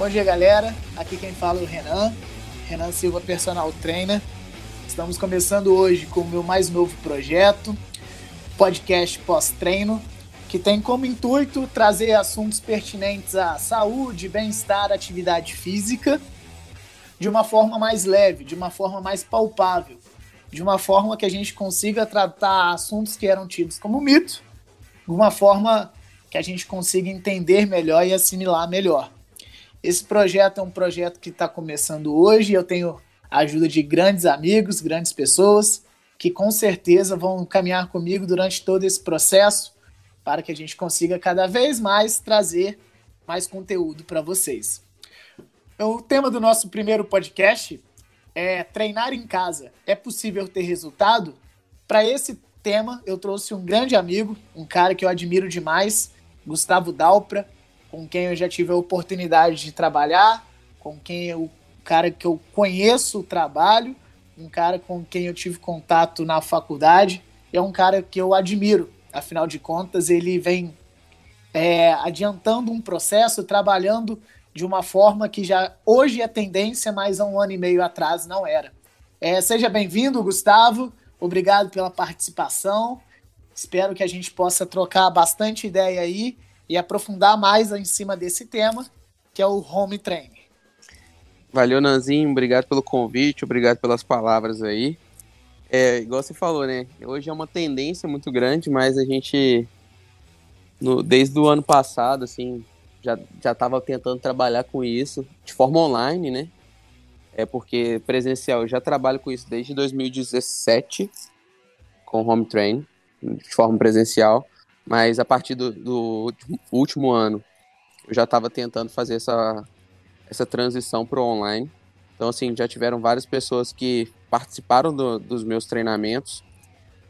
Bom dia, galera. Aqui quem fala é o Renan, Renan Silva, personal trainer. Estamos começando hoje com o meu mais novo projeto, podcast pós-treino, que tem como intuito trazer assuntos pertinentes à saúde, bem-estar, atividade física, de uma forma mais leve, de uma forma mais palpável, de uma forma que a gente consiga tratar assuntos que eram tidos como mito, de uma forma que a gente consiga entender melhor e assimilar melhor. Esse projeto é um projeto que está começando hoje. Eu tenho a ajuda de grandes amigos, grandes pessoas, que com certeza vão caminhar comigo durante todo esse processo para que a gente consiga cada vez mais trazer mais conteúdo para vocês. Então, o tema do nosso primeiro podcast é treinar em casa. É possível ter resultado? Para esse tema, eu trouxe um grande amigo, um cara que eu admiro demais, Gustavo Dalpra com quem eu já tive a oportunidade de trabalhar, com quem eu, cara que eu conheço o trabalho, um cara com quem eu tive contato na faculdade, é um cara que eu admiro. Afinal de contas, ele vem é, adiantando um processo, trabalhando de uma forma que já hoje é tendência, mas há um ano e meio atrás não era. É, seja bem-vindo, Gustavo. Obrigado pela participação. Espero que a gente possa trocar bastante ideia aí e aprofundar mais em cima desse tema, que é o home training. Valeu, Nanzinho, obrigado pelo convite, obrigado pelas palavras aí. É, igual você falou, né? Hoje é uma tendência muito grande, mas a gente, no, desde o ano passado, assim, já estava tentando trabalhar com isso de forma online, né? É porque presencial eu já trabalho com isso desde 2017 com home training de forma presencial. Mas a partir do, do último ano, eu já estava tentando fazer essa, essa transição para o online. Então, assim, já tiveram várias pessoas que participaram do, dos meus treinamentos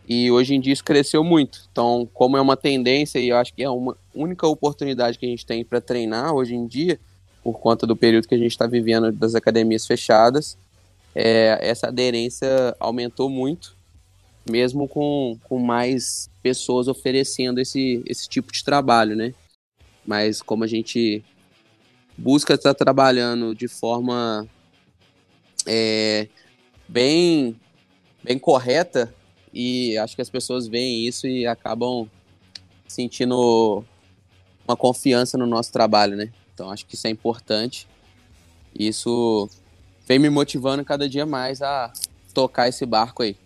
e hoje em dia isso cresceu muito. Então, como é uma tendência e eu acho que é uma única oportunidade que a gente tem para treinar hoje em dia, por conta do período que a gente está vivendo das academias fechadas, é, essa aderência aumentou muito mesmo com, com mais pessoas oferecendo esse, esse tipo de trabalho, né? Mas como a gente busca estar trabalhando de forma é, bem, bem correta, e acho que as pessoas veem isso e acabam sentindo uma confiança no nosso trabalho, né? Então acho que isso é importante. Isso vem me motivando cada dia mais a tocar esse barco aí.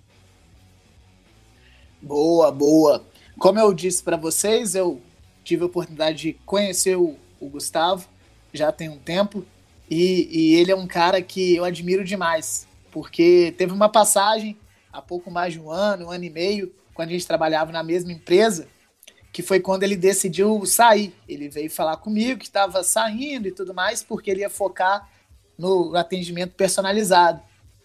Boa, boa. Como eu disse para vocês, eu tive a oportunidade de conhecer o, o Gustavo já tem um tempo e, e, ele é um cara que eu admiro demais, porque teve uma passagem há pouco mais de um ano, um ano e meio, quando a gente trabalhava na mesma empresa, que foi quando ele decidiu sair. Ele veio falar comigo que estava saindo e tudo mais, porque ele ia focar no atendimento personalizado.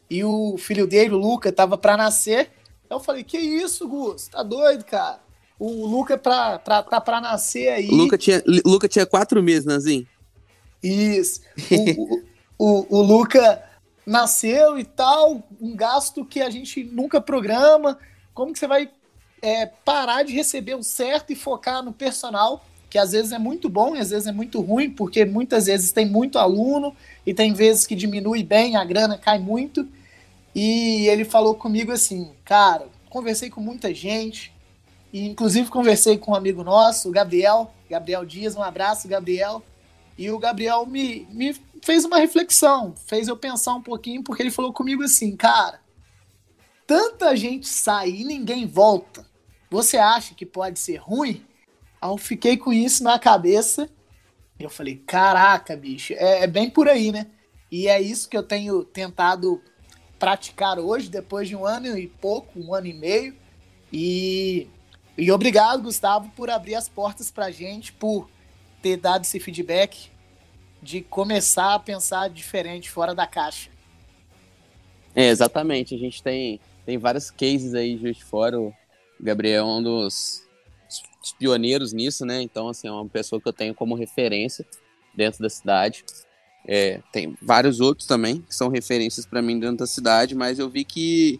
E o filho dele, o Luca, estava para nascer eu falei, que isso, Gus? Tá doido, cara? O Luca pra, pra, tá pra nascer aí. O Luca tinha, Luca tinha quatro meses, Nanzinho. Isso. O, o, o, Luca nasceu e tal, um gasto que a gente nunca programa. Como que você vai é, parar de receber o certo e focar no personal, que às vezes é muito bom e às vezes é muito ruim, porque muitas vezes tem muito aluno e tem vezes que diminui bem, a grana cai muito. E ele falou comigo assim, cara, conversei com muita gente, e inclusive conversei com um amigo nosso, o Gabriel, Gabriel Dias, um abraço, Gabriel. E o Gabriel me, me fez uma reflexão, fez eu pensar um pouquinho, porque ele falou comigo assim, cara, tanta gente sai e ninguém volta. Você acha que pode ser ruim? Aí eu fiquei com isso na cabeça. Eu falei, caraca, bicho, é, é bem por aí, né? E é isso que eu tenho tentado praticar hoje, depois de um ano e pouco, um ano e meio. E, e obrigado, Gustavo, por abrir as portas para a gente, por ter dado esse feedback de começar a pensar diferente, fora da caixa. É, exatamente. A gente tem, tem vários cases aí de fora. O Gabriel é um dos, dos pioneiros nisso, né? Então, assim, é uma pessoa que eu tenho como referência dentro da cidade. É, tem vários outros também que são referências para mim dentro da cidade, mas eu vi que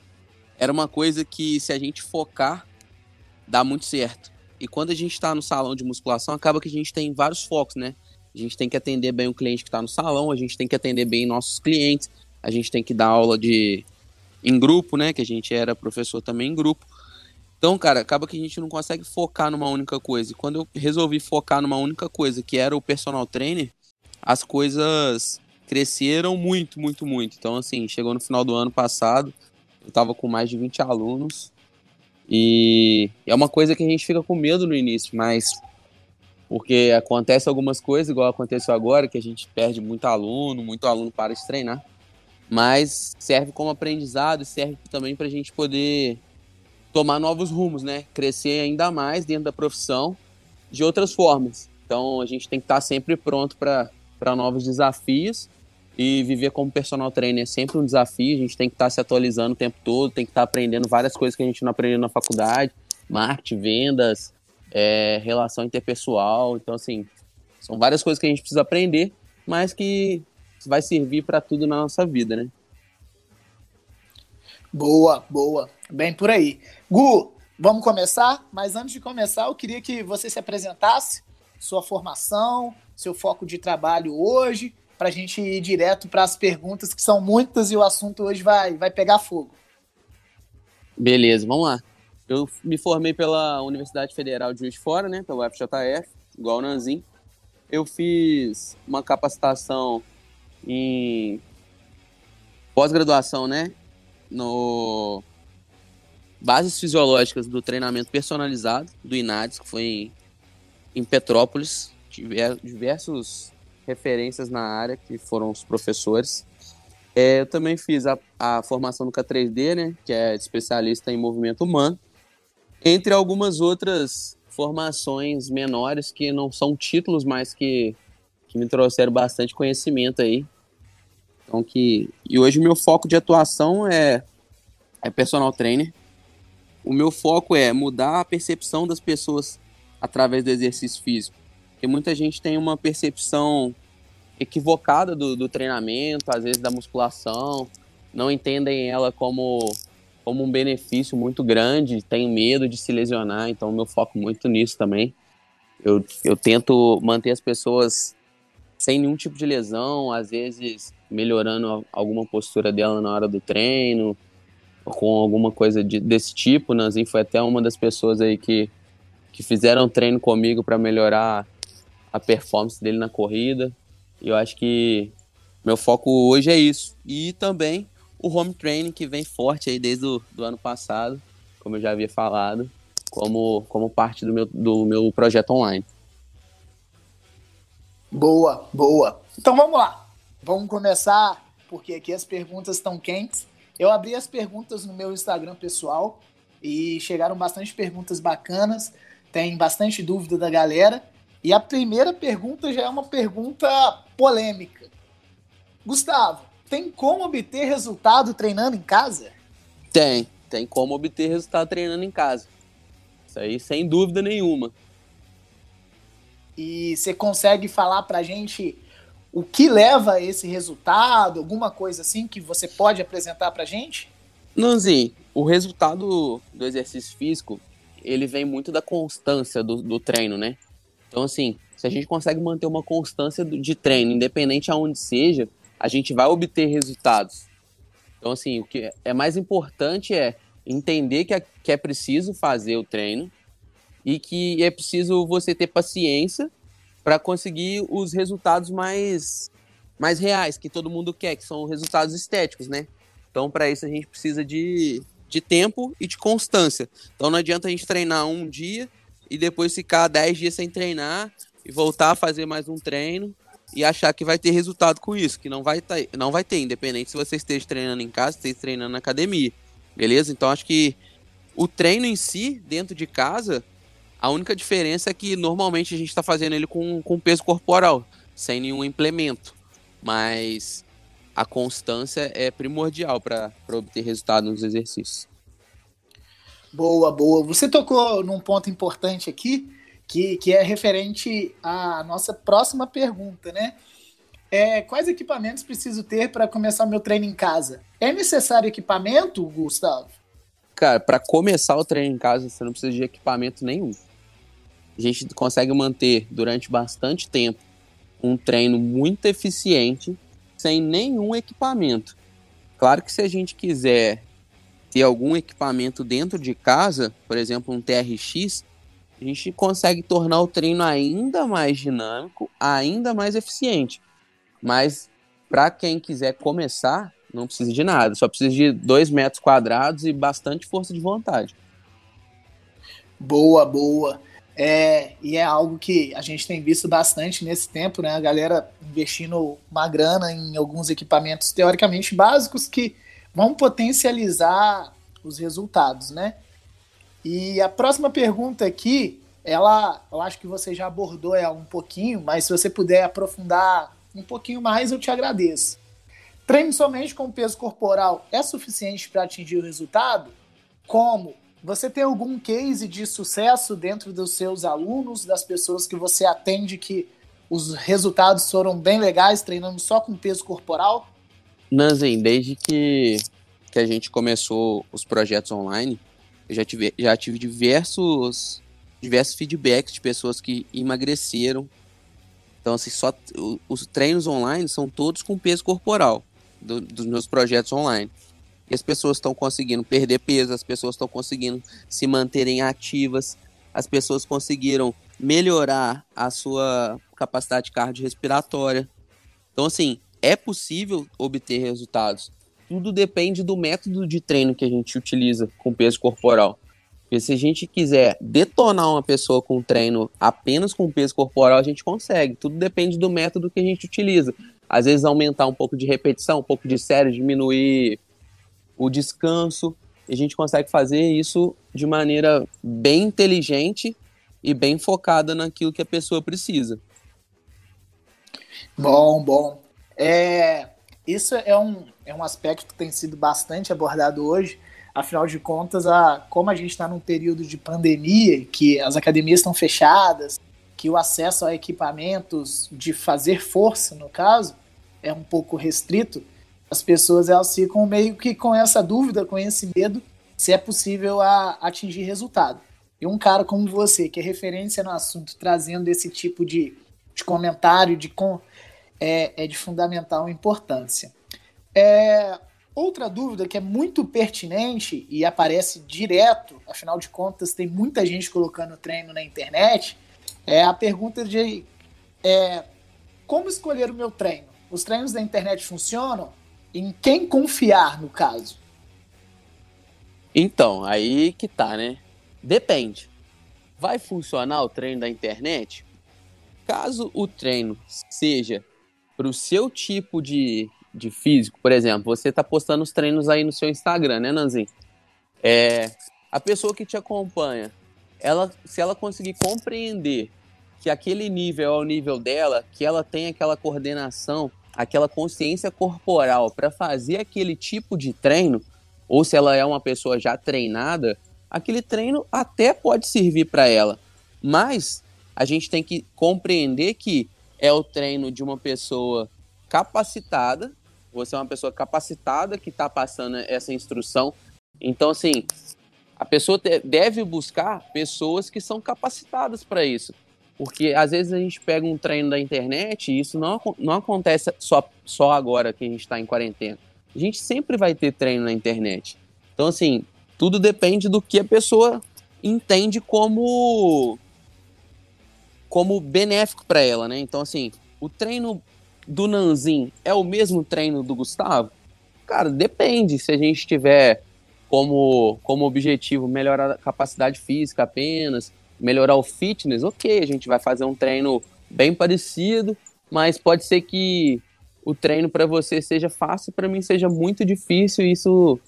era uma coisa que se a gente focar dá muito certo. E quando a gente está no salão de musculação, acaba que a gente tem vários focos, né? A gente tem que atender bem o cliente que está no salão, a gente tem que atender bem nossos clientes, a gente tem que dar aula de em grupo, né? Que a gente era professor também em grupo. Então, cara, acaba que a gente não consegue focar numa única coisa. E quando eu resolvi focar numa única coisa, que era o personal trainer, as coisas cresceram muito, muito, muito. Então, assim, chegou no final do ano passado, eu tava com mais de 20 alunos. E é uma coisa que a gente fica com medo no início, mas porque acontece algumas coisas, igual aconteceu agora, que a gente perde muito aluno, muito aluno para de treinar. Mas serve como aprendizado e serve também para a gente poder tomar novos rumos, né? Crescer ainda mais dentro da profissão de outras formas. Então a gente tem que estar sempre pronto para novos desafios e viver como personal trainer é sempre um desafio. A gente tem que estar se atualizando o tempo todo, tem que estar aprendendo várias coisas que a gente não aprendeu na faculdade, marketing, vendas, é, relação interpessoal. Então assim, são várias coisas que a gente precisa aprender, mas que vai servir para tudo na nossa vida, né? Boa, boa. Bem por aí. Gu, vamos começar? Mas antes de começar, eu queria que você se apresentasse, sua formação, seu foco de trabalho hoje, para a gente ir direto para as perguntas, que são muitas e o assunto hoje vai, vai pegar fogo. Beleza, vamos lá. Eu me formei pela Universidade Federal de Juiz de Fora, né, pelo FJF, igual o Nanzin. Eu fiz uma capacitação em pós-graduação, né, no Bases Fisiológicas do Treinamento Personalizado, do INADES, que foi em, em Petrópolis. Diversas referências na área, que foram os professores. É, eu também fiz a, a formação no K3D, né, que é especialista em movimento humano, entre algumas outras formações menores que não são títulos, mas que, que me trouxeram bastante conhecimento aí então que e hoje meu foco de atuação é é personal trainer. O meu foco é mudar a percepção das pessoas através do exercício físico. Porque muita gente tem uma percepção equivocada do, do treinamento, às vezes da musculação, não entendem ela como como um benefício muito grande, tem medo de se lesionar, então meu foco muito nisso também. Eu, eu tento manter as pessoas sem nenhum tipo de lesão, às vezes melhorando alguma postura dela na hora do treino, com alguma coisa de, desse tipo. Nanzinho foi até uma das pessoas aí que, que fizeram treino comigo para melhorar a performance dele na corrida. E eu acho que meu foco hoje é isso. E também o home training que vem forte aí desde o do ano passado, como eu já havia falado, como, como parte do meu, do meu projeto online. Boa, boa. Então vamos lá. Vamos começar, porque aqui as perguntas estão quentes. Eu abri as perguntas no meu Instagram pessoal e chegaram bastante perguntas bacanas, tem bastante dúvida da galera. E a primeira pergunta já é uma pergunta polêmica. Gustavo, tem como obter resultado treinando em casa? Tem, tem como obter resultado treinando em casa. Isso aí sem dúvida nenhuma. E você consegue falar pra gente o que leva a esse resultado, alguma coisa assim que você pode apresentar para gente? Nanzinho, o resultado do exercício físico, ele vem muito da constância do, do treino, né? Então, assim, se a gente consegue manter uma constância de treino, independente aonde seja, a gente vai obter resultados. Então, assim, o que é mais importante é entender que é, que é preciso fazer o treino e que é preciso você ter paciência para conseguir os resultados mais, mais reais que todo mundo quer, que são resultados estéticos, né? Então, para isso, a gente precisa de, de tempo e de constância. Então, não adianta a gente treinar um dia e depois ficar 10 dias sem treinar e voltar a fazer mais um treino e achar que vai ter resultado com isso, que não vai, ter, não vai ter, independente se você esteja treinando em casa, esteja treinando na academia, beleza? Então, acho que o treino em si, dentro de casa, a única diferença é que normalmente a gente está fazendo ele com, com peso corporal, sem nenhum implemento. Mas a constância é primordial para obter resultado nos exercícios. Boa, boa. Você tocou num ponto importante aqui, que, que é referente à nossa próxima pergunta, né? É, quais equipamentos preciso ter para começar meu treino em casa? É necessário equipamento, Gustavo? Cara, para começar o treino em casa, você não precisa de equipamento nenhum a gente consegue manter durante bastante tempo um treino muito eficiente sem nenhum equipamento. Claro que se a gente quiser ter algum equipamento dentro de casa, por exemplo, um TRX, a gente consegue tornar o treino ainda mais dinâmico, ainda mais eficiente. Mas para quem quiser começar, não precisa de nada, só precisa de dois metros quadrados e bastante força de vontade. Boa, boa. É, e é algo que a gente tem visto bastante nesse tempo, né? A galera investindo uma grana em alguns equipamentos teoricamente básicos que vão potencializar os resultados, né? E a próxima pergunta aqui, ela, eu acho que você já abordou ela um pouquinho, mas se você puder aprofundar um pouquinho mais, eu te agradeço. Treino somente com peso corporal é suficiente para atingir o resultado? Como? Você tem algum case de sucesso dentro dos seus alunos, das pessoas que você atende que os resultados foram bem legais treinando só com peso corporal? Nanzen, desde que, que a gente começou os projetos online, eu já tive, já tive diversos, diversos feedbacks de pessoas que emagreceram. Então, assim, só os treinos online são todos com peso corporal do, dos meus projetos online. E as pessoas estão conseguindo perder peso, as pessoas estão conseguindo se manterem ativas, as pessoas conseguiram melhorar a sua capacidade cardiorrespiratória. Então, assim, é possível obter resultados. Tudo depende do método de treino que a gente utiliza com peso corporal. Porque se a gente quiser detonar uma pessoa com treino apenas com peso corporal, a gente consegue. Tudo depende do método que a gente utiliza. Às vezes aumentar um pouco de repetição, um pouco de série, diminuir o descanso. A gente consegue fazer isso de maneira bem inteligente e bem focada naquilo que a pessoa precisa. Bom, bom. É, isso é um, é um aspecto que tem sido bastante abordado hoje. Afinal de contas, a, como a gente está num período de pandemia, que as academias estão fechadas, que o acesso a equipamentos de fazer força, no caso, é um pouco restrito, as pessoas elas ficam meio que com essa dúvida, com esse medo, se é possível a, atingir resultado. E um cara como você, que é referência no assunto, trazendo esse tipo de, de comentário, de, é, é de fundamental importância. É, outra dúvida que é muito pertinente e aparece direto, afinal de contas, tem muita gente colocando treino na internet, é a pergunta de é, como escolher o meu treino? Os treinos da internet funcionam? Em quem confiar, no caso? Então, aí que tá, né? Depende. Vai funcionar o treino da internet? Caso o treino seja para o seu tipo de, de físico, por exemplo, você está postando os treinos aí no seu Instagram, né, Nanzinho? É, a pessoa que te acompanha, ela, se ela conseguir compreender que aquele nível é o nível dela, que ela tem aquela coordenação, aquela consciência corporal para fazer aquele tipo de treino, ou se ela é uma pessoa já treinada, aquele treino até pode servir para ela. Mas a gente tem que compreender que é o treino de uma pessoa capacitada. Você é uma pessoa capacitada que está passando essa instrução. Então, assim, a pessoa deve buscar pessoas que são capacitadas para isso. Porque às vezes a gente pega um treino da internet e isso não, não acontece só, só agora que a gente está em quarentena. A gente sempre vai ter treino na internet. Então, assim, tudo depende do que a pessoa entende como como benéfico para ela, né? Então, assim, o treino do Nanzin é o mesmo treino do Gustavo? Cara, depende. Se a gente tiver como, como objetivo melhorar a capacidade física apenas, melhorar o fitness, ok, a gente vai fazer um treino bem parecido, mas pode ser que o treino para você seja fácil, para mim seja muito difícil e isso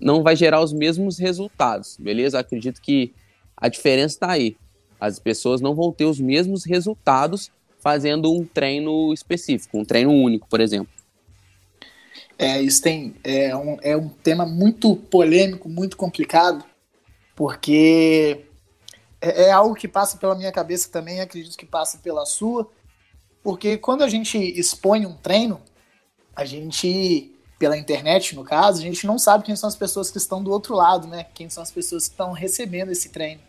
não vai gerar os mesmos resultados, beleza? Acredito que a diferença está aí. As pessoas não vão ter os mesmos resultados fazendo um treino específico, um treino único, por exemplo. É, isso tem, é, um, é um tema muito polêmico, muito complicado, porque é, é algo que passa pela minha cabeça também, acredito que passa pela sua, porque quando a gente expõe um treino, a gente, pela internet no caso, a gente não sabe quem são as pessoas que estão do outro lado, né? Quem são as pessoas que estão recebendo esse treino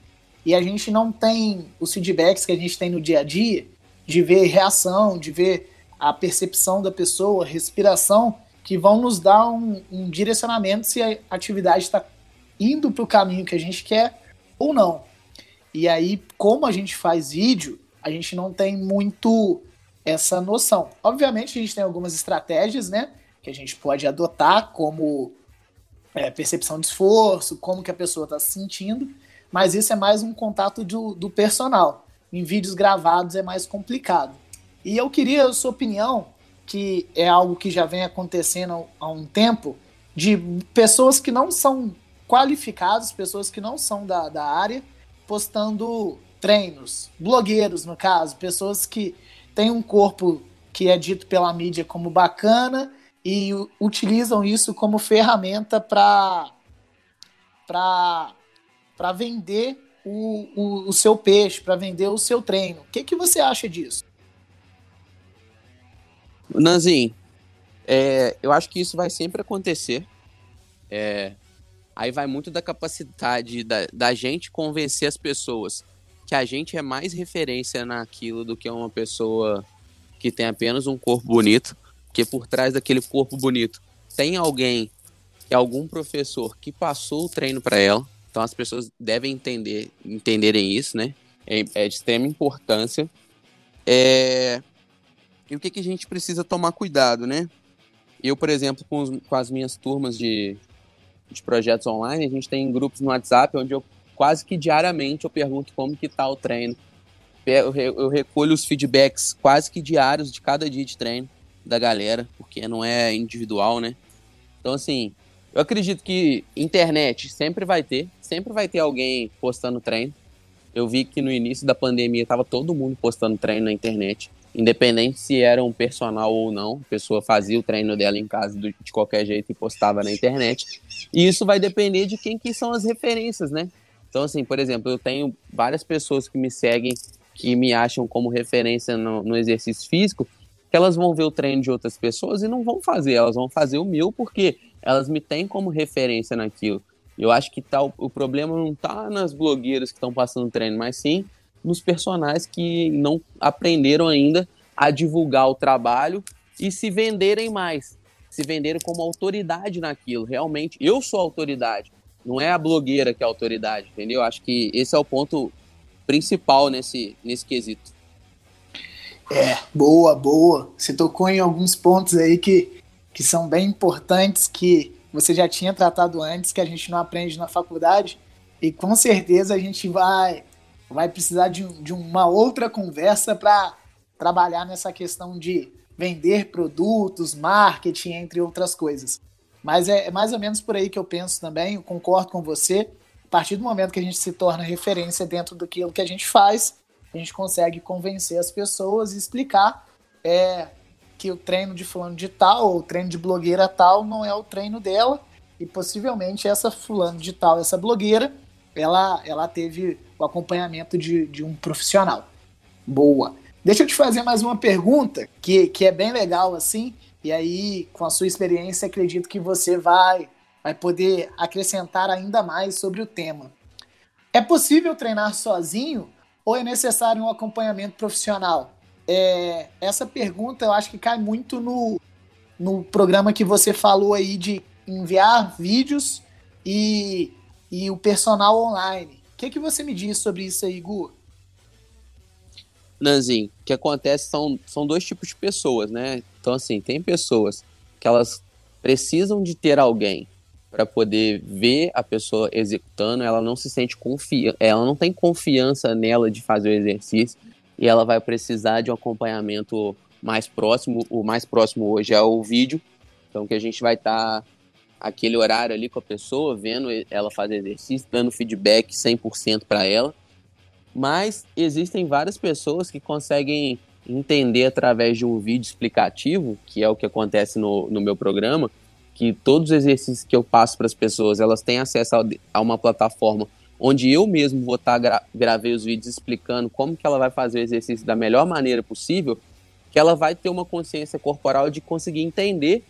e a gente não tem os feedbacks que a gente tem no dia a dia de ver reação, de ver a percepção da pessoa, respiração, que vão nos dar um, um direcionamento se a atividade está indo para o caminho que a gente quer ou não. E aí, como a gente faz vídeo, a gente não tem muito essa noção. Obviamente, a gente tem algumas estratégias, né? Que a gente pode adotar, como é, percepção de esforço, como que a pessoa está se sentindo, mas isso é mais um contato do, do personal. Em vídeos gravados é mais complicado. E eu queria a sua opinião, que é algo que já vem acontecendo há um tempo, de pessoas que não são qualificadas, pessoas que não são da, da área, postando treinos, blogueiros no caso, pessoas que têm um corpo que é dito pela mídia como bacana e utilizam isso como ferramenta para para vender o, o, o, seu peixe, para vender o seu treino. O que, que você acha disso? Nanzinho, é, eu acho que isso vai sempre acontecer. É, aí vai muito da capacidade da, da gente convencer as pessoas que a gente é mais referência naquilo do que uma pessoa que tem apenas um corpo bonito, porque por trás daquele corpo bonito tem alguém, algum professor que passou o treino para ela. Então as pessoas devem entender, entenderem isso, né? É, é de extrema importância. É, e o que, que a gente precisa tomar cuidado, né? Eu, por exemplo, com, os, com as minhas turmas de, de projetos online, a gente tem grupos no WhatsApp onde eu quase que diariamente eu pergunto como que tá o treino. Eu, eu recolho os feedbacks quase que diários de cada dia de treino da galera, porque não é individual, né? Então, assim, eu acredito que internet sempre vai ter, sempre vai ter alguém postando treino. Eu vi que no início da pandemia tava todo mundo postando treino na internet independente se era um personal ou não, a pessoa fazia o treino dela em casa de qualquer jeito e postava na internet. E isso vai depender de quem que são as referências, né? Então, assim, por exemplo, eu tenho várias pessoas que me seguem, que me acham como referência no, no exercício físico, que elas vão ver o treino de outras pessoas e não vão fazer, elas vão fazer o meu porque elas me têm como referência naquilo. Eu acho que tá, o problema não tá nas blogueiras que estão passando treino, mas sim nos personagens que não aprenderam ainda a divulgar o trabalho e se venderem mais, se venderem como autoridade naquilo. Realmente, eu sou autoridade, não é a blogueira que é autoridade, entendeu? Acho que esse é o ponto principal nesse, nesse quesito. É, boa, boa. Você tocou em alguns pontos aí que, que são bem importantes, que você já tinha tratado antes, que a gente não aprende na faculdade, e com certeza a gente vai vai precisar de, de uma outra conversa para trabalhar nessa questão de vender produtos, marketing, entre outras coisas. Mas é, é, mais ou menos por aí que eu penso também, eu concordo com você. A partir do momento que a gente se torna referência dentro do que a gente faz, a gente consegue convencer as pessoas e explicar é, que o treino de fulano de tal, ou o treino de blogueira tal, não é o treino dela, e possivelmente essa fulano de tal, essa blogueira, ela, ela teve o acompanhamento de, de um profissional. Boa. Deixa eu te fazer mais uma pergunta que, que é bem legal assim, e aí, com a sua experiência, acredito que você vai, vai poder acrescentar ainda mais sobre o tema. É possível treinar sozinho ou é necessário um acompanhamento profissional? É, essa pergunta eu acho que cai muito no, no programa que você falou aí de enviar vídeos e, e o personal online que, que você me diz sobre isso aí, Gu? Nanzinho, o que acontece são, são dois tipos de pessoas, né? Então, assim, tem pessoas que elas precisam de ter alguém para poder ver a pessoa executando, ela não se sente confiante, ela não tem confiança nela de fazer o exercício e ela vai precisar de um acompanhamento mais próximo. O mais próximo hoje é o vídeo, então que a gente vai estar tá aquele horário ali com a pessoa, vendo ela fazer exercício, dando feedback 100% para ela. Mas existem várias pessoas que conseguem entender através de um vídeo explicativo, que é o que acontece no, no meu programa, que todos os exercícios que eu passo para as pessoas, elas têm acesso a, a, uma plataforma onde eu mesmo vou estar tá gra gravei os vídeos explicando como que ela vai fazer o exercício da melhor maneira possível, que ela vai ter uma consciência corporal de conseguir entender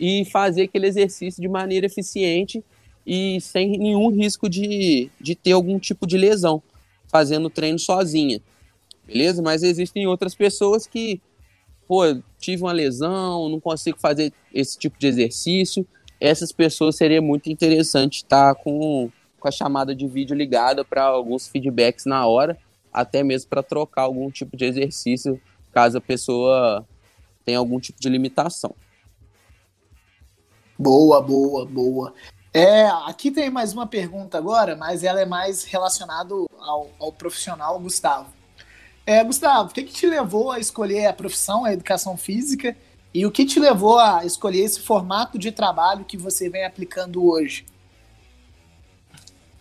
e fazer aquele exercício de maneira eficiente e sem nenhum risco de, de ter algum tipo de lesão, fazendo o treino sozinha. beleza? Mas existem outras pessoas que, pô, tive uma lesão, não consigo fazer esse tipo de exercício. Essas pessoas seria muito interessante estar com, com a chamada de vídeo ligada para alguns feedbacks na hora, até mesmo para trocar algum tipo de exercício, caso a pessoa tenha algum tipo de limitação. Boa, boa, boa. É, aqui tem mais uma pergunta agora, mas ela é mais relacionada ao, ao profissional Gustavo. É, Gustavo, o que, que te levou a escolher a profissão, a educação física, e o que te levou a escolher esse formato de trabalho que você vem aplicando hoje?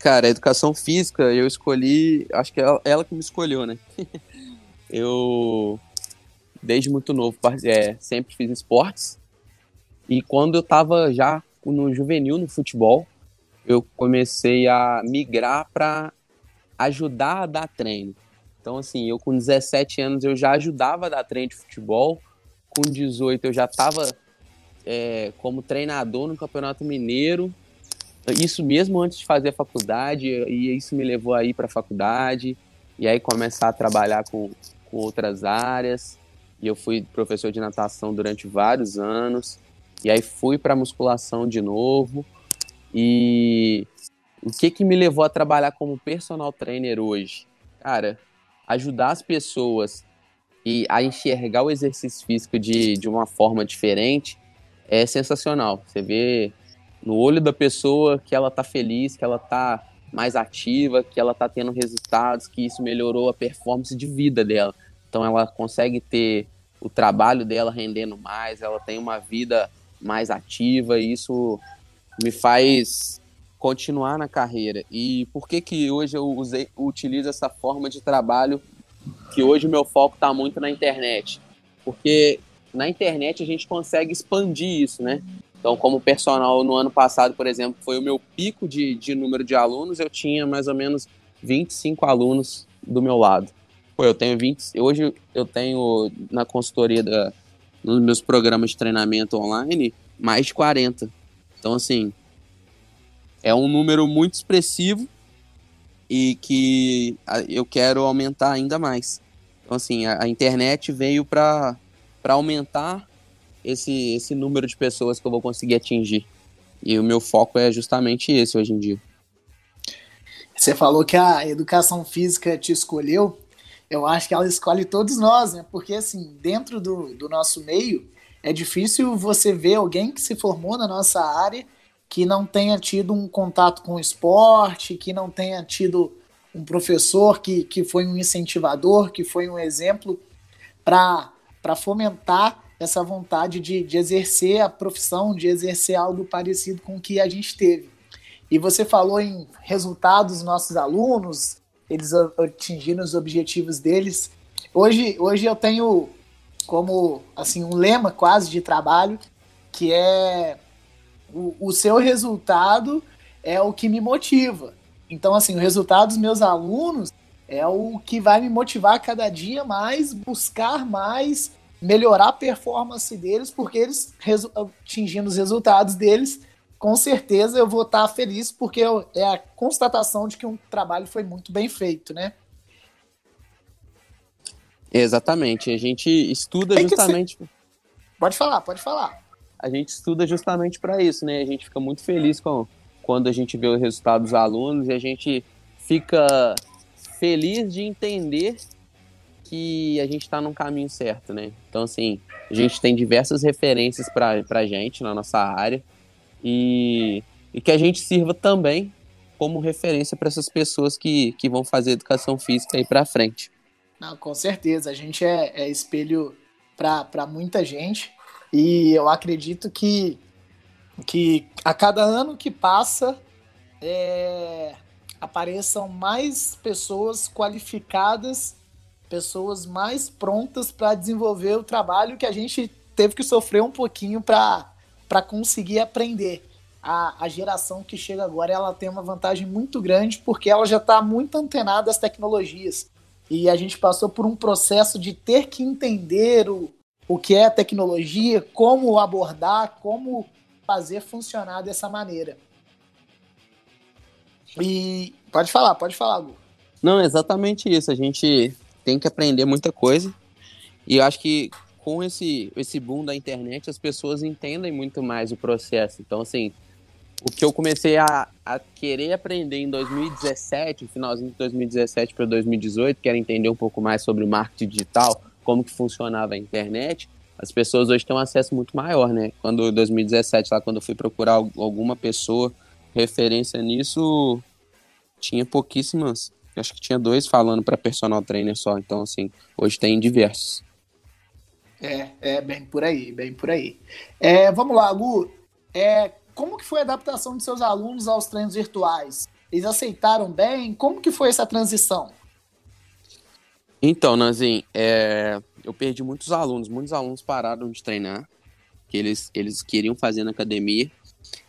Cara, educação física eu escolhi, acho que é ela, ela que me escolheu, né? eu, desde muito novo, é, sempre fiz esportes, e quando eu estava já no juvenil, no futebol, eu comecei a migrar para ajudar a dar treino. Então, assim, eu com 17 anos eu já ajudava a dar treino de futebol, com 18 eu já estava é, como treinador no Campeonato Mineiro, isso mesmo antes de fazer a faculdade, e isso me levou a ir para a faculdade, e aí começar a trabalhar com, com outras áreas, e eu fui professor de natação durante vários anos, e aí fui para musculação de novo. E o que que me levou a trabalhar como personal trainer hoje? Cara, ajudar as pessoas e a enxergar o exercício físico de, de uma forma diferente é sensacional. Você vê no olho da pessoa que ela tá feliz, que ela tá mais ativa, que ela tá tendo resultados, que isso melhorou a performance de vida dela. Então ela consegue ter o trabalho dela rendendo mais, ela tem uma vida mais ativa e isso me faz continuar na carreira. E por que que hoje eu usei, utilizo essa forma de trabalho que hoje o meu foco está muito na internet? Porque na internet a gente consegue expandir isso, né? Então, como personal no ano passado, por exemplo, foi o meu pico de, de número de alunos, eu tinha mais ou menos 25 alunos do meu lado. Pô, eu tenho 20, hoje eu tenho na consultoria da, nos meus programas de treinamento online, mais de 40. Então, assim, é um número muito expressivo e que eu quero aumentar ainda mais. Então, assim, a, a internet veio para aumentar esse, esse número de pessoas que eu vou conseguir atingir. E o meu foco é justamente esse hoje em dia. Você falou que a educação física te escolheu eu acho que ela escolhe todos nós, né? Porque, assim, dentro do, do nosso meio, é difícil você ver alguém que se formou na nossa área que não tenha tido um contato com o esporte, que não tenha tido um professor que, que foi um incentivador, que foi um exemplo para fomentar essa vontade de, de exercer a profissão, de exercer algo parecido com o que a gente teve. E você falou em resultados dos nossos alunos, eles atingiram os objetivos deles. Hoje, hoje eu tenho como assim um lema quase de trabalho que é o, o seu resultado é o que me motiva. Então, assim, o resultado dos meus alunos é o que vai me motivar cada dia mais, buscar mais, melhorar a performance deles, porque eles atingindo os resultados deles, com certeza eu vou estar feliz, porque é a constatação de que um trabalho foi muito bem feito, né? Exatamente. A gente estuda justamente. Ser... Pode falar, pode falar. A gente estuda justamente para isso, né? A gente fica muito feliz com, quando a gente vê o resultado dos alunos e a gente fica feliz de entender que a gente está no caminho certo, né? Então, assim, a gente tem diversas referências para a gente na nossa área e, e que a gente sirva também como referência para essas pessoas que, que vão fazer educação física aí para frente. Não, com certeza, a gente é, é espelho para muita gente e eu acredito que, que a cada ano que passa é, apareçam mais pessoas qualificadas, pessoas mais prontas para desenvolver o trabalho que a gente teve que sofrer um pouquinho para conseguir aprender. A, a, geração que chega agora ela tem uma vantagem muito grande porque ela já está muito antenada às tecnologias. E a gente passou por um processo de ter que entender o, o que é tecnologia, como abordar, como fazer funcionar dessa maneira. E pode falar, pode falar, Gu. Não, exatamente isso. A gente tem que aprender muita coisa. E eu acho que com esse, esse boom da internet, as pessoas entendem muito mais o processo. Então, assim, o que eu comecei a, a querer aprender em 2017, no finalzinho de 2017 para 2018, que era entender um pouco mais sobre o marketing digital, como que funcionava a internet, as pessoas hoje têm um acesso muito maior, né? Quando em 2017, lá quando eu fui procurar alguma pessoa referência nisso, tinha pouquíssimas. Acho que tinha dois falando para personal trainer só. Então, assim, hoje tem diversos. É, é bem por aí, bem por aí. É, vamos lá, Gu. É, como que foi a adaptação de seus alunos aos treinos virtuais? Eles aceitaram bem? Como que foi essa transição? Então, Nanzin, é, eu perdi muitos alunos. Muitos alunos pararam de treinar, que eles, eles queriam fazer na academia.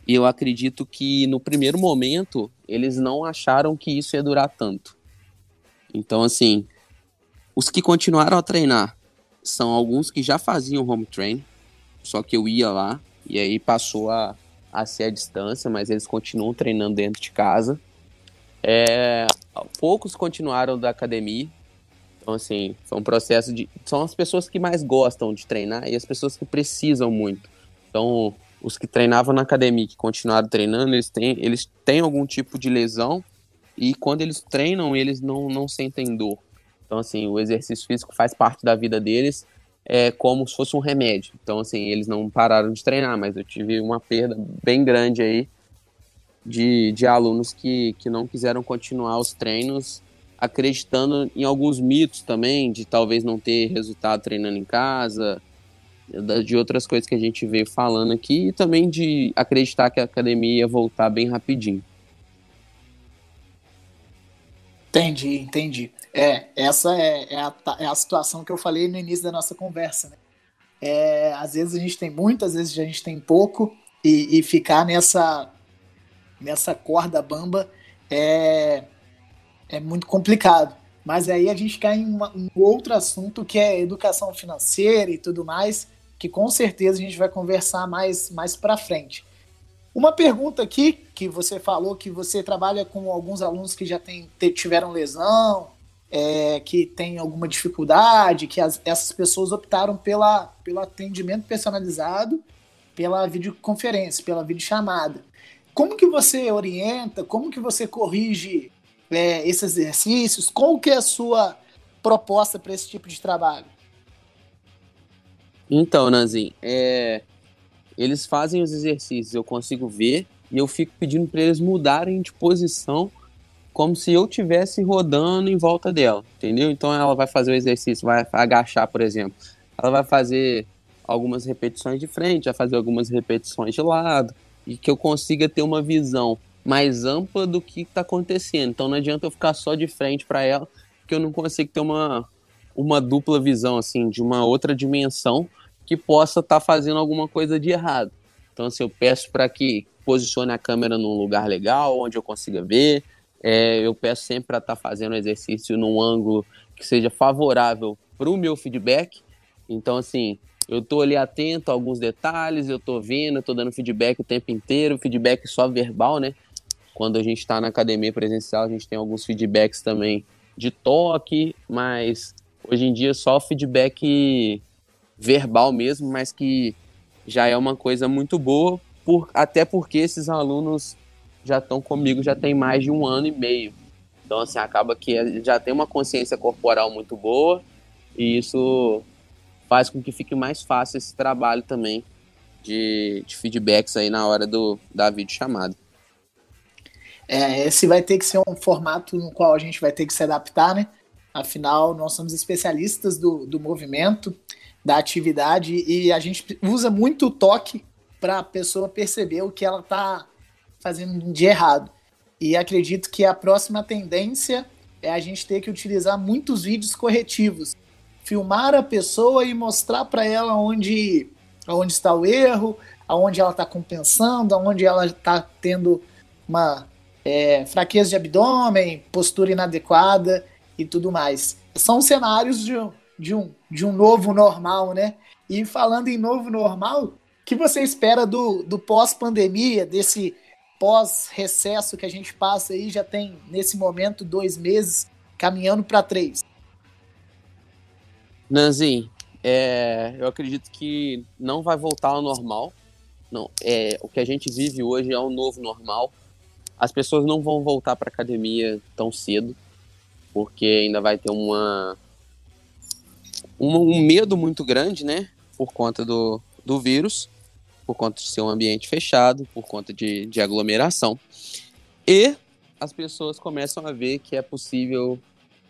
E eu acredito que no primeiro momento eles não acharam que isso ia durar tanto. Então, assim, os que continuaram a treinar são alguns que já faziam home train, só que eu ia lá e aí passou a, a ser a distância, mas eles continuam treinando dentro de casa. É, poucos continuaram da academia, então assim, foi um processo de. São as pessoas que mais gostam de treinar e as pessoas que precisam muito. Então, os que treinavam na academia, que continuaram treinando, eles têm, eles têm algum tipo de lesão e quando eles treinam, eles não, não sentem dor. Então, assim, o exercício físico faz parte da vida deles é como se fosse um remédio. Então, assim, eles não pararam de treinar, mas eu tive uma perda bem grande aí de, de alunos que, que não quiseram continuar os treinos, acreditando em alguns mitos também, de talvez não ter resultado treinando em casa, de outras coisas que a gente veio falando aqui, e também de acreditar que a academia ia voltar bem rapidinho. Entendi, entendi. É, essa é, é, a, é a situação que eu falei no início da nossa conversa, né? É, às vezes a gente tem muito, às vezes a gente tem pouco, e, e ficar nessa, nessa corda bamba é, é muito complicado. Mas aí a gente cai em uma, um outro assunto que é educação financeira e tudo mais, que com certeza a gente vai conversar mais, mais para frente. Uma pergunta aqui, que você falou que você trabalha com alguns alunos que já tem, tiveram lesão, é, que tem alguma dificuldade, que as, essas pessoas optaram pela, pelo atendimento personalizado, pela videoconferência, pela videochamada. Como que você orienta, como que você corrige é, esses exercícios? Qual que é a sua proposta para esse tipo de trabalho? Então, Nanzin, é, eles fazem os exercícios, eu consigo ver e eu fico pedindo para eles mudarem de posição como se eu tivesse rodando em volta dela, entendeu? Então ela vai fazer o exercício, vai agachar, por exemplo. Ela vai fazer algumas repetições de frente, vai fazer algumas repetições de lado e que eu consiga ter uma visão mais ampla do que está acontecendo. Então não adianta eu ficar só de frente para ela, porque eu não consigo ter uma, uma dupla visão assim de uma outra dimensão que possa estar tá fazendo alguma coisa de errado. Então, assim, eu peço para que posicione a câmera num lugar legal, onde eu consiga ver. É, eu peço sempre para estar tá fazendo exercício num ângulo que seja favorável para o meu feedback. Então, assim, eu estou ali atento a alguns detalhes, eu estou vendo, estou dando feedback o tempo inteiro, feedback só verbal, né? Quando a gente está na academia presencial, a gente tem alguns feedbacks também de toque, mas hoje em dia só feedback verbal mesmo, mas que já é uma coisa muito boa, por, até porque esses alunos já estão comigo já tem mais de um ano e meio. Então, assim, acaba que já tem uma consciência corporal muito boa e isso faz com que fique mais fácil esse trabalho também de, de feedbacks aí na hora do, da videochamada. É, esse vai ter que ser um formato no qual a gente vai ter que se adaptar, né? Afinal, nós somos especialistas do, do movimento da atividade e a gente usa muito o toque para a pessoa perceber o que ela está fazendo de errado. E acredito que a próxima tendência é a gente ter que utilizar muitos vídeos corretivos. Filmar a pessoa e mostrar para ela onde, onde está o erro, aonde ela está compensando, aonde ela está tendo uma é, fraqueza de abdômen, postura inadequada e tudo mais. São cenários de, de um, de um novo normal, né? E falando em novo normal, o que você espera do, do pós-pandemia, desse pós-recesso que a gente passa aí, já tem nesse momento dois meses, caminhando para três? Nanzin, é, eu acredito que não vai voltar ao normal. Não, é, o que a gente vive hoje é um novo normal. As pessoas não vão voltar para academia tão cedo, porque ainda vai ter uma um, um medo muito grande, né, por conta do, do vírus, por conta de ser um ambiente fechado, por conta de, de aglomeração. E as pessoas começam a ver que é possível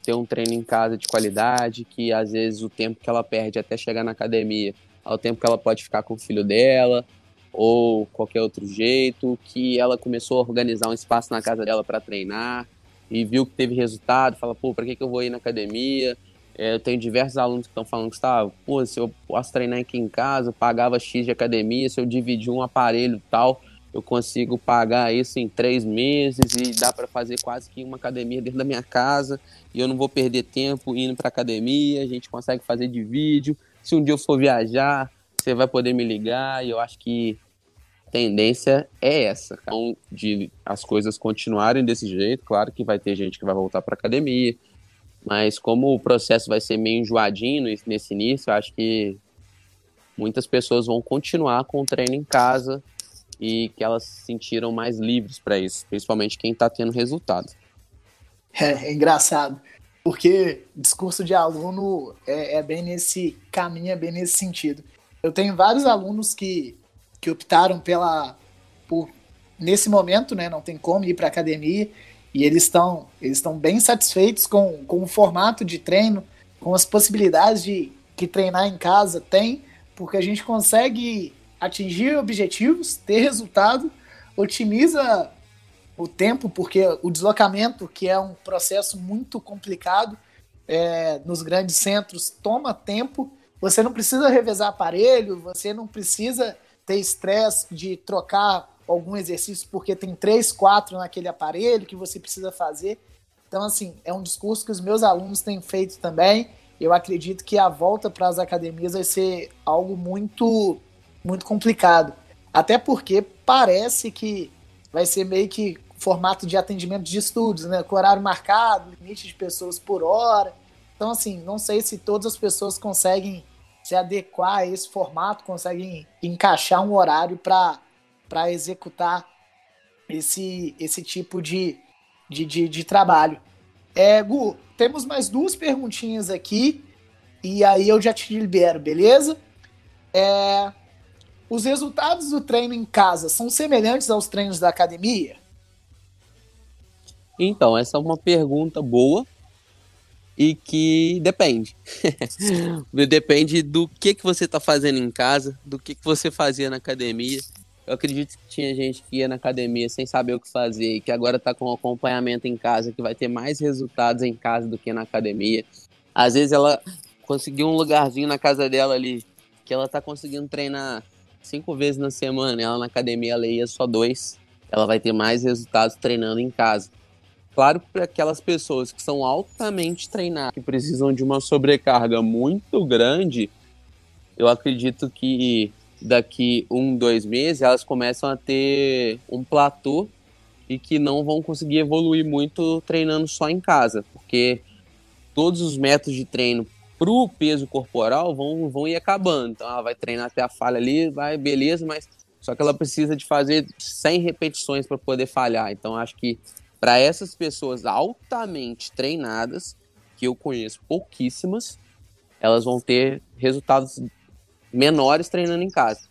ter um treino em casa de qualidade, que às vezes o tempo que ela perde até chegar na academia é o tempo que ela pode ficar com o filho dela, ou qualquer outro jeito, que ela começou a organizar um espaço na casa dela para treinar e viu que teve resultado, fala, pô, para que, que eu vou ir na academia? É, eu tenho diversos alunos que estão falando que tá, pô, se eu posso treinar aqui em casa, eu pagava X de academia, se eu dividir um aparelho tal, eu consigo pagar isso em três meses e dá para fazer quase que uma academia dentro da minha casa e eu não vou perder tempo indo para academia, a gente consegue fazer de vídeo. Se um dia eu for viajar, você vai poder me ligar e eu acho que a tendência é essa, então, de as coisas continuarem desse jeito. Claro que vai ter gente que vai voltar para academia, mas como o processo vai ser meio enjoadinho nesse início, eu acho que muitas pessoas vão continuar com o treino em casa e que elas se sentiram mais livres para isso, principalmente quem está tendo resultado. É, é, engraçado, porque discurso de aluno é, é, bem nesse caminho, é bem nesse sentido. Eu tenho vários alunos que, que optaram pela por nesse momento, né, não tem como ir para academia e eles estão eles estão bem satisfeitos com, com o formato de treino, com as possibilidades de que treinar em casa tem, porque a gente consegue atingir objetivos, ter resultado, otimiza o tempo, porque o deslocamento, que é um processo muito complicado é, nos grandes centros, toma tempo. Você não precisa revezar aparelho, você não precisa ter estresse de trocar algum exercício porque tem três, quatro naquele aparelho que você precisa fazer. Então, assim, é um discurso que os meus alunos têm feito também. Eu acredito que a volta para as academias vai ser algo muito muito complicado. Até porque parece que vai ser meio que formato de atendimento de estudos, né? Com horário marcado, limite de pessoas por hora. Então, assim, não sei se todas as pessoas conseguem se adequar a esse formato, conseguem encaixar um horário para executar esse, esse tipo de, de, de, de trabalho. É, Gu, temos mais duas perguntinhas aqui e aí eu já te libero, beleza? É, os resultados do treino em casa são semelhantes aos treinos da academia? Então, essa é uma pergunta boa e que depende. depende do que, que você está fazendo em casa, do que, que você fazia na academia. Eu acredito que tinha gente que ia na academia sem saber o que fazer e que agora está com acompanhamento em casa, que vai ter mais resultados em casa do que na academia. Às vezes ela conseguiu um lugarzinho na casa dela ali, que ela está conseguindo treinar cinco vezes na semana, ela na academia ela ia só dois, ela vai ter mais resultados treinando em casa. Claro para aquelas pessoas que são altamente treinadas, que precisam de uma sobrecarga muito grande, eu acredito que daqui um, dois meses elas começam a ter um platô e que não vão conseguir evoluir muito treinando só em casa, porque todos os métodos de treino pro peso corporal vão, vão ir acabando. Então ela vai treinar até a falha ali, vai, beleza, mas só que ela precisa de fazer 100 repetições para poder falhar. Então acho que para essas pessoas altamente treinadas, que eu conheço pouquíssimas, elas vão ter resultados menores treinando em casa.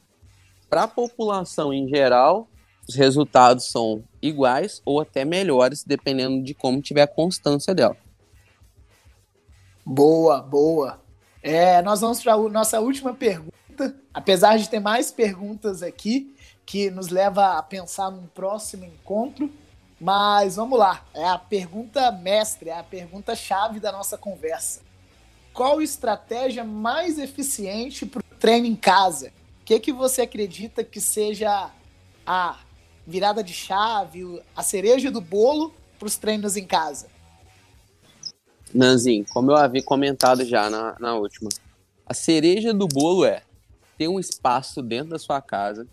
Para a população em geral, os resultados são iguais ou até melhores, dependendo de como tiver a constância dela. Boa, boa. É, nós vamos para a nossa última pergunta. Apesar de ter mais perguntas aqui, que nos leva a pensar num próximo encontro, mas vamos lá. É a pergunta mestre, é a pergunta chave da nossa conversa. Qual estratégia mais eficiente para treino em casa? O que, que você acredita que seja a virada de chave, a cereja do bolo para os treinos em casa? Nanzinho, como eu havia comentado já na, na última, a cereja do bolo é ter um espaço dentro da sua casa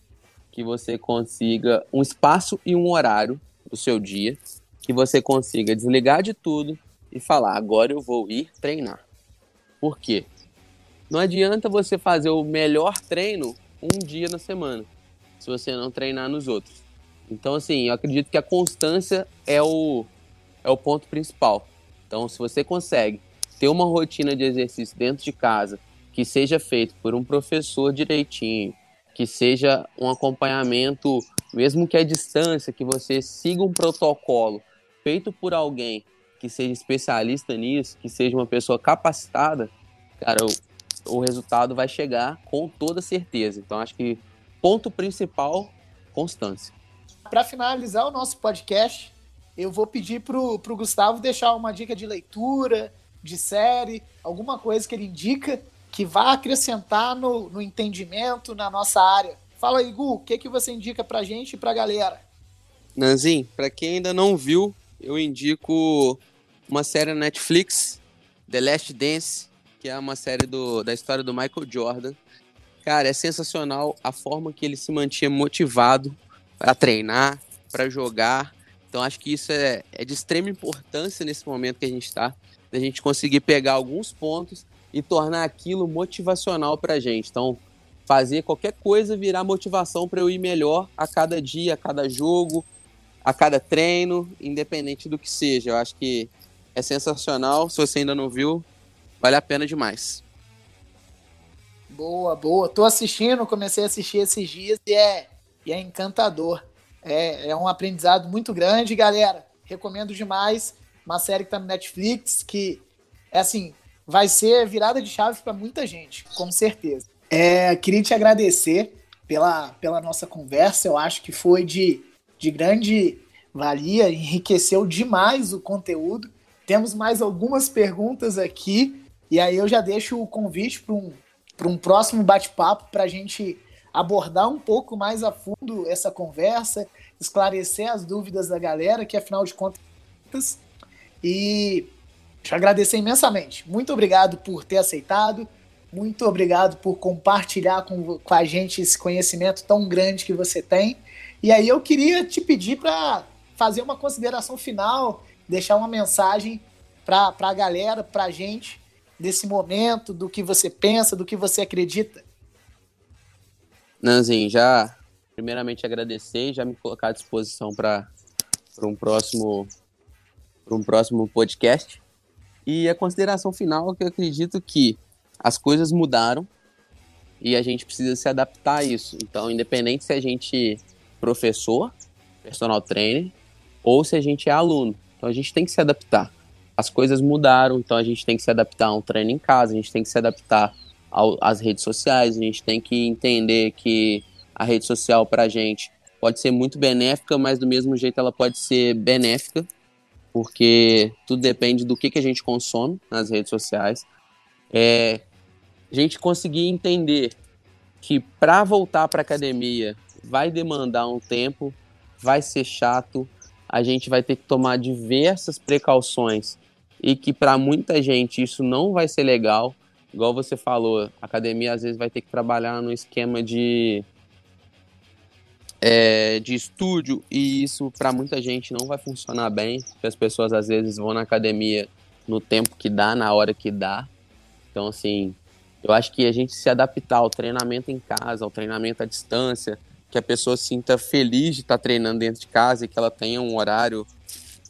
que você consiga um espaço e um horário do seu dia que você consiga desligar de tudo e falar agora eu vou ir treinar. Por quê? Não adianta você fazer o melhor treino um dia na semana, se você não treinar nos outros. Então, assim, eu acredito que a constância é o, é o ponto principal. Então, se você consegue ter uma rotina de exercício dentro de casa que seja feito por um professor direitinho, que seja um acompanhamento, mesmo que à distância, que você siga um protocolo feito por alguém que seja especialista nisso, que seja uma pessoa capacitada, cara, o, resultado vai chegar com toda certeza. Então, acho que ponto principal, constância. Para finalizar o nosso podcast, eu vou pedir para o Gustavo deixar uma dica de leitura, de série, alguma coisa que ele indica que vá acrescentar no, no entendimento na nossa área. Fala aí, Gu, o que, que você indica pra gente e pra galera? Nanzin, pra quem ainda não viu, eu indico uma série na Netflix, The Last Dance, que é uma série do, da história do Michael Jordan. Cara, é sensacional a forma que ele se mantinha motivado para treinar, para jogar. Então acho que isso é, é de extrema importância nesse momento que a gente está, da gente conseguir pegar alguns pontos e tornar aquilo motivacional para a gente. Então, fazer qualquer coisa virar motivação para eu ir melhor a cada dia, a cada jogo, a cada treino, independente do que seja. Eu acho que é sensacional. Se você ainda não viu, vale a pena demais. Boa, boa. Tô assistindo, comecei a assistir esses dias e é, e é encantador. É, é um aprendizado muito grande, galera. Recomendo demais. Uma série que tá no Netflix, que é assim, vai ser virada de chave para muita gente, com certeza. É, queria te agradecer pela, pela nossa conversa, eu acho que foi de, de grande valia, enriqueceu demais o conteúdo. Temos mais algumas perguntas aqui, e aí eu já deixo o convite para um, um próximo bate-papo para a gente abordar um pouco mais a fundo essa conversa, esclarecer as dúvidas da galera, que afinal de contas. E te agradecer imensamente. Muito obrigado por ter aceitado. Muito obrigado por compartilhar com, com a gente esse conhecimento tão grande que você tem. E aí eu queria te pedir para fazer uma consideração final, deixar uma mensagem para a galera, para a gente, desse momento, do que você pensa, do que você acredita. Nanzinho, já primeiramente agradecer e já me colocar à disposição para um próximo para um próximo podcast. E a consideração final é que eu acredito que as coisas mudaram e a gente precisa se adaptar a isso. Então, independente se a gente é professor, personal trainer, ou se a gente é aluno. Então, a gente tem que se adaptar. As coisas mudaram, então a gente tem que se adaptar a um treino em casa, a gente tem que se adaptar ao, às redes sociais, a gente tem que entender que a rede social para a gente pode ser muito benéfica, mas do mesmo jeito ela pode ser benéfica porque tudo depende do que, que a gente consome nas redes sociais. É, a gente conseguir entender que para voltar para academia vai demandar um tempo, vai ser chato, a gente vai ter que tomar diversas precauções e que para muita gente isso não vai ser legal. Igual você falou, a academia às vezes vai ter que trabalhar no esquema de é, de estúdio e isso para muita gente não vai funcionar bem, porque as pessoas às vezes vão na academia no tempo que dá, na hora que dá. Então, assim, eu acho que a gente se adaptar ao treinamento em casa, ao treinamento à distância, que a pessoa sinta feliz de estar treinando dentro de casa e que ela tenha um horário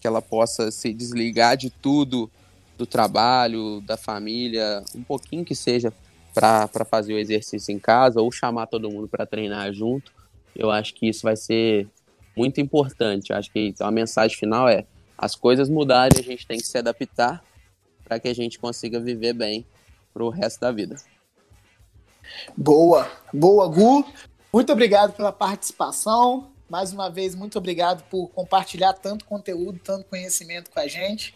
que ela possa se desligar de tudo, do trabalho, da família, um pouquinho que seja para fazer o exercício em casa ou chamar todo mundo para treinar junto eu acho que isso vai ser muito importante. Eu acho que então, a mensagem final é: as coisas mudaram e a gente tem que se adaptar para que a gente consiga viver bem para o resto da vida. Boa, boa, Gu. Muito obrigado pela participação. Mais uma vez, muito obrigado por compartilhar tanto conteúdo, tanto conhecimento com a gente.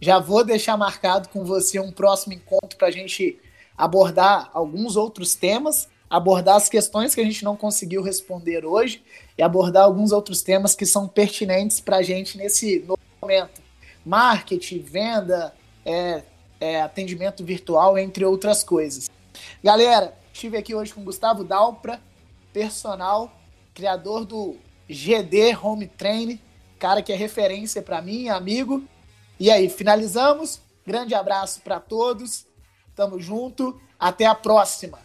Já vou deixar marcado com você um próximo encontro para a gente abordar alguns outros temas abordar as questões que a gente não conseguiu responder hoje e abordar alguns outros temas que são pertinentes para a gente nesse momento. Marketing, venda, é, é, atendimento virtual, entre outras coisas. Galera, estive aqui hoje com Gustavo Dalpra, personal, criador do GD Home Train, cara que é referência para mim, amigo. E aí, finalizamos. Grande abraço para todos Tamo junto. Até a próxima.